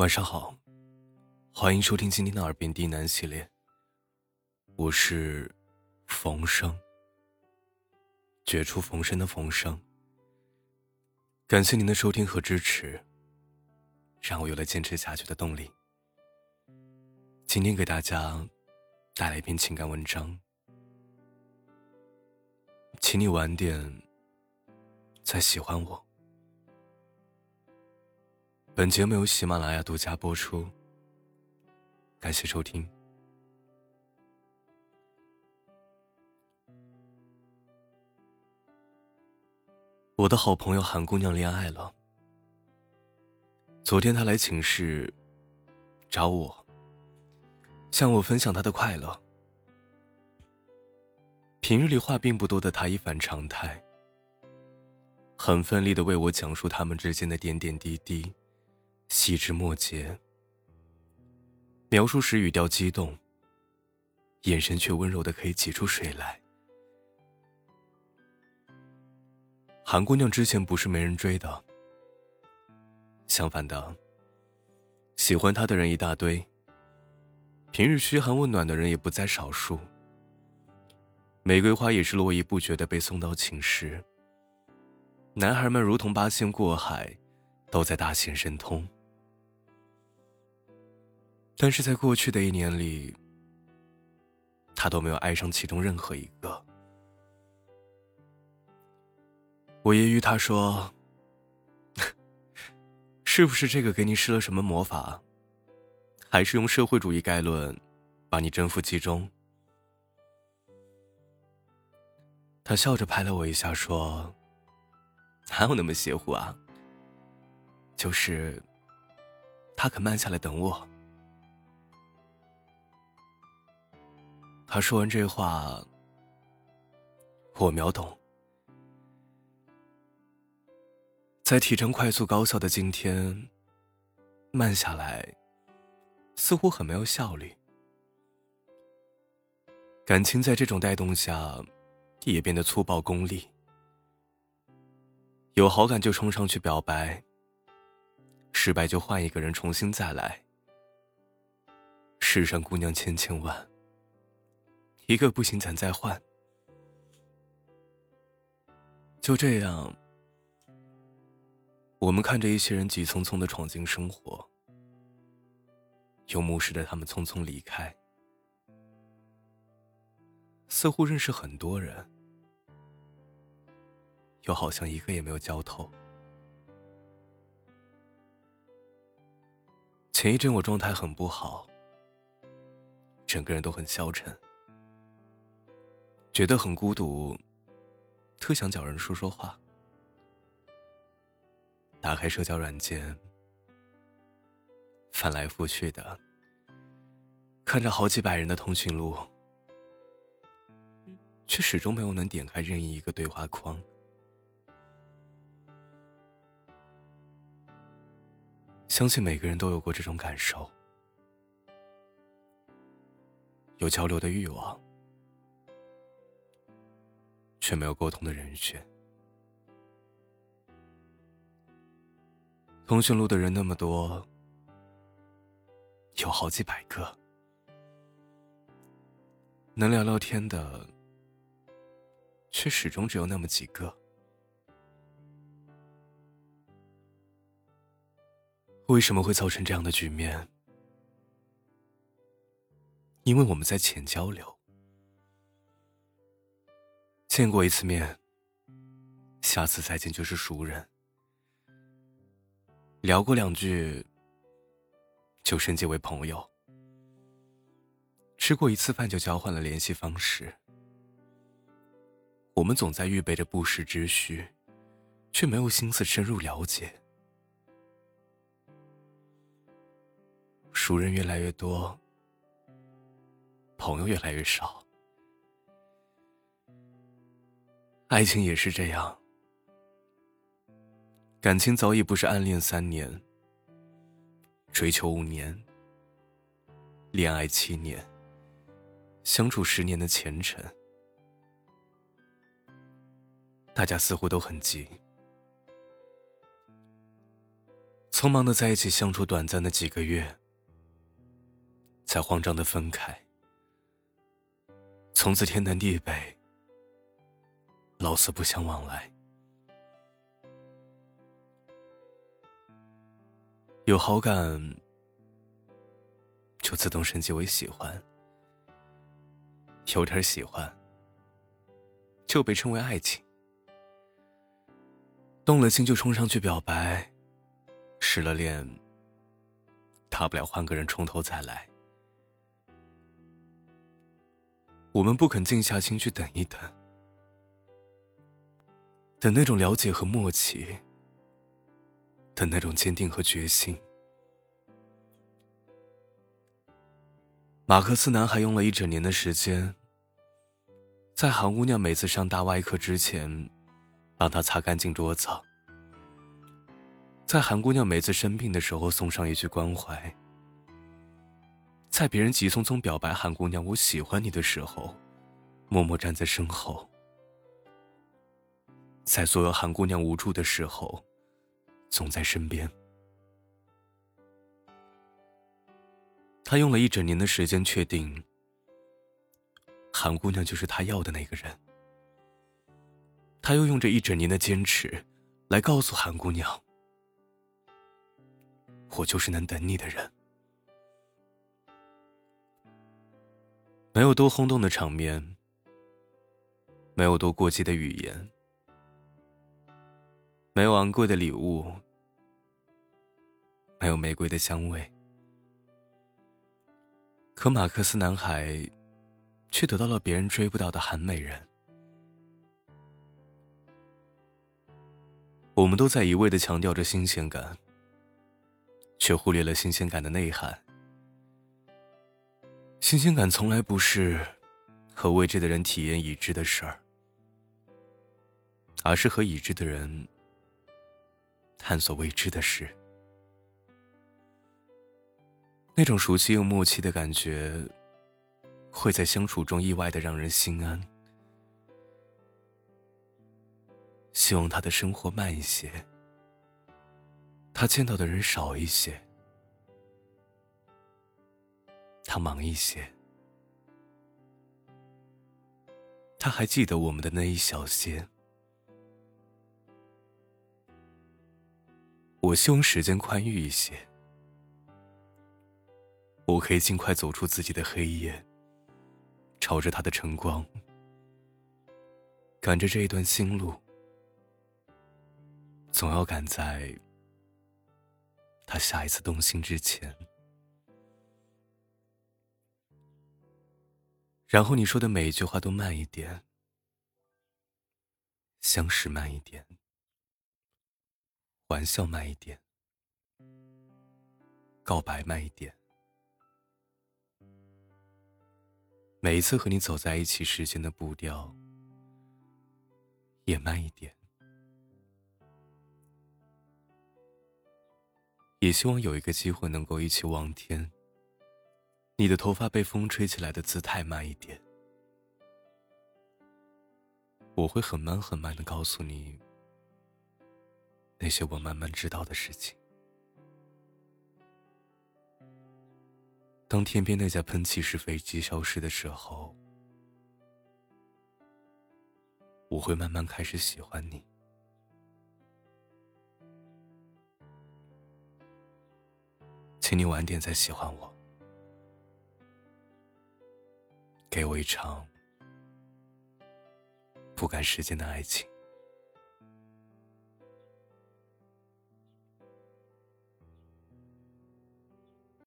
晚上好，欢迎收听今天的耳边低喃系列。我是冯生，绝处逢生的冯生。感谢您的收听和支持，让我有了坚持下去的动力。今天给大家带来一篇情感文章，请你晚点再喜欢我。本节目由喜马拉雅独家播出，感谢收听。我的好朋友韩姑娘恋爱了，昨天她来寝室找我，向我分享她的快乐。平日里话并不多的她一反常态，很奋力的为我讲述他们之间的点点滴滴。细枝末节，描述时语调激动，眼神却温柔的可以挤出水来。韩姑娘之前不是没人追的，相反的，喜欢她的人一大堆，平日嘘寒问暖的人也不在少数。玫瑰花也是络绎不绝的被送到寝室，男孩们如同八仙过海，都在大显神通。但是在过去的一年里，他都没有爱上其中任何一个。我揶揄他说：“ 是不是这个给你施了什么魔法？还是用社会主义概论把你征服其中？”他笑着拍了我一下说：“哪有那么邪乎啊？就是他肯慢下来等我。”他说完这话，我秒懂。在提成快速高效的今天，慢下来，似乎很没有效率。感情在这种带动下，也变得粗暴功利。有好感就冲上去表白，失败就换一个人重新再来。世上姑娘千千万。一个不行，咱再换。就这样，我们看着一些人急匆匆的闯进生活，又目视着他们匆匆离开，似乎认识很多人，又好像一个也没有交透。前一阵我状态很不好，整个人都很消沉。觉得很孤独，特想找人说说话。打开社交软件，翻来覆去的，看着好几百人的通讯录，却始终没有能点开任意一个对话框。相信每个人都有过这种感受，有交流的欲望。却没有沟通的人选。通讯录的人那么多，有好几百个，能聊聊天的，却始终只有那么几个。为什么会造成这样的局面？因为我们在浅交流。见过一次面，下次再见就是熟人。聊过两句，就升级为朋友。吃过一次饭就交换了联系方式。我们总在预备着不时之需，却没有心思深入了解。熟人越来越多，朋友越来越少。爱情也是这样，感情早已不是暗恋三年、追求五年、恋爱七年、相处十年的前程。大家似乎都很急，匆忙的在一起相处短暂的几个月，才慌张的分开，从此天南地北，老死不相往来。有好感，就自动升级为喜欢；有点喜欢，就被称为爱情。动了心就冲上去表白，失了恋，大不了换个人从头再来。我们不肯静下心去等一等，等那种了解和默契，等那种坚定和决心。马克思男孩用了一整年的时间，在韩姑娘每次上大外课之前。帮她擦干净桌子，在韩姑娘每次生病的时候送上一句关怀，在别人急匆匆表白韩姑娘“我喜欢你”的时候，默默站在身后，在所有韩姑娘无助的时候，总在身边。他用了一整年的时间确定，韩姑娘就是他要的那个人。他又用这一整年的坚持，来告诉韩姑娘：“我就是能等你的人。”没有多轰动的场面，没有多过激的语言，没有昂贵的礼物，没有玫瑰的香味，可马克思男孩却得到了别人追不到的韩美人。我们都在一味的强调着新鲜感，却忽略了新鲜感的内涵。新鲜感从来不是和未知的人体验已知的事儿，而是和已知的人探索未知的事。那种熟悉又默契的感觉，会在相处中意外的让人心安。希望他的生活慢一些，他见到的人少一些，他忙一些。他还记得我们的那一小些。我希望时间宽裕一些，我可以尽快走出自己的黑夜，朝着他的晨光，赶着这一段新路。总要赶在他下一次动心之前，然后你说的每一句话都慢一点，相识慢一点，玩笑慢一点，告白慢一点，每一次和你走在一起时间的步调也慢一点。也希望有一个机会能够一起望天。你的头发被风吹起来的姿态慢一点，我会很慢很慢的告诉你些我慢慢知道的事情。当天边那架喷气式飞机消失的时候，我会慢慢开始喜欢你。请你晚点再喜欢我，给我一场不赶时间的爱情。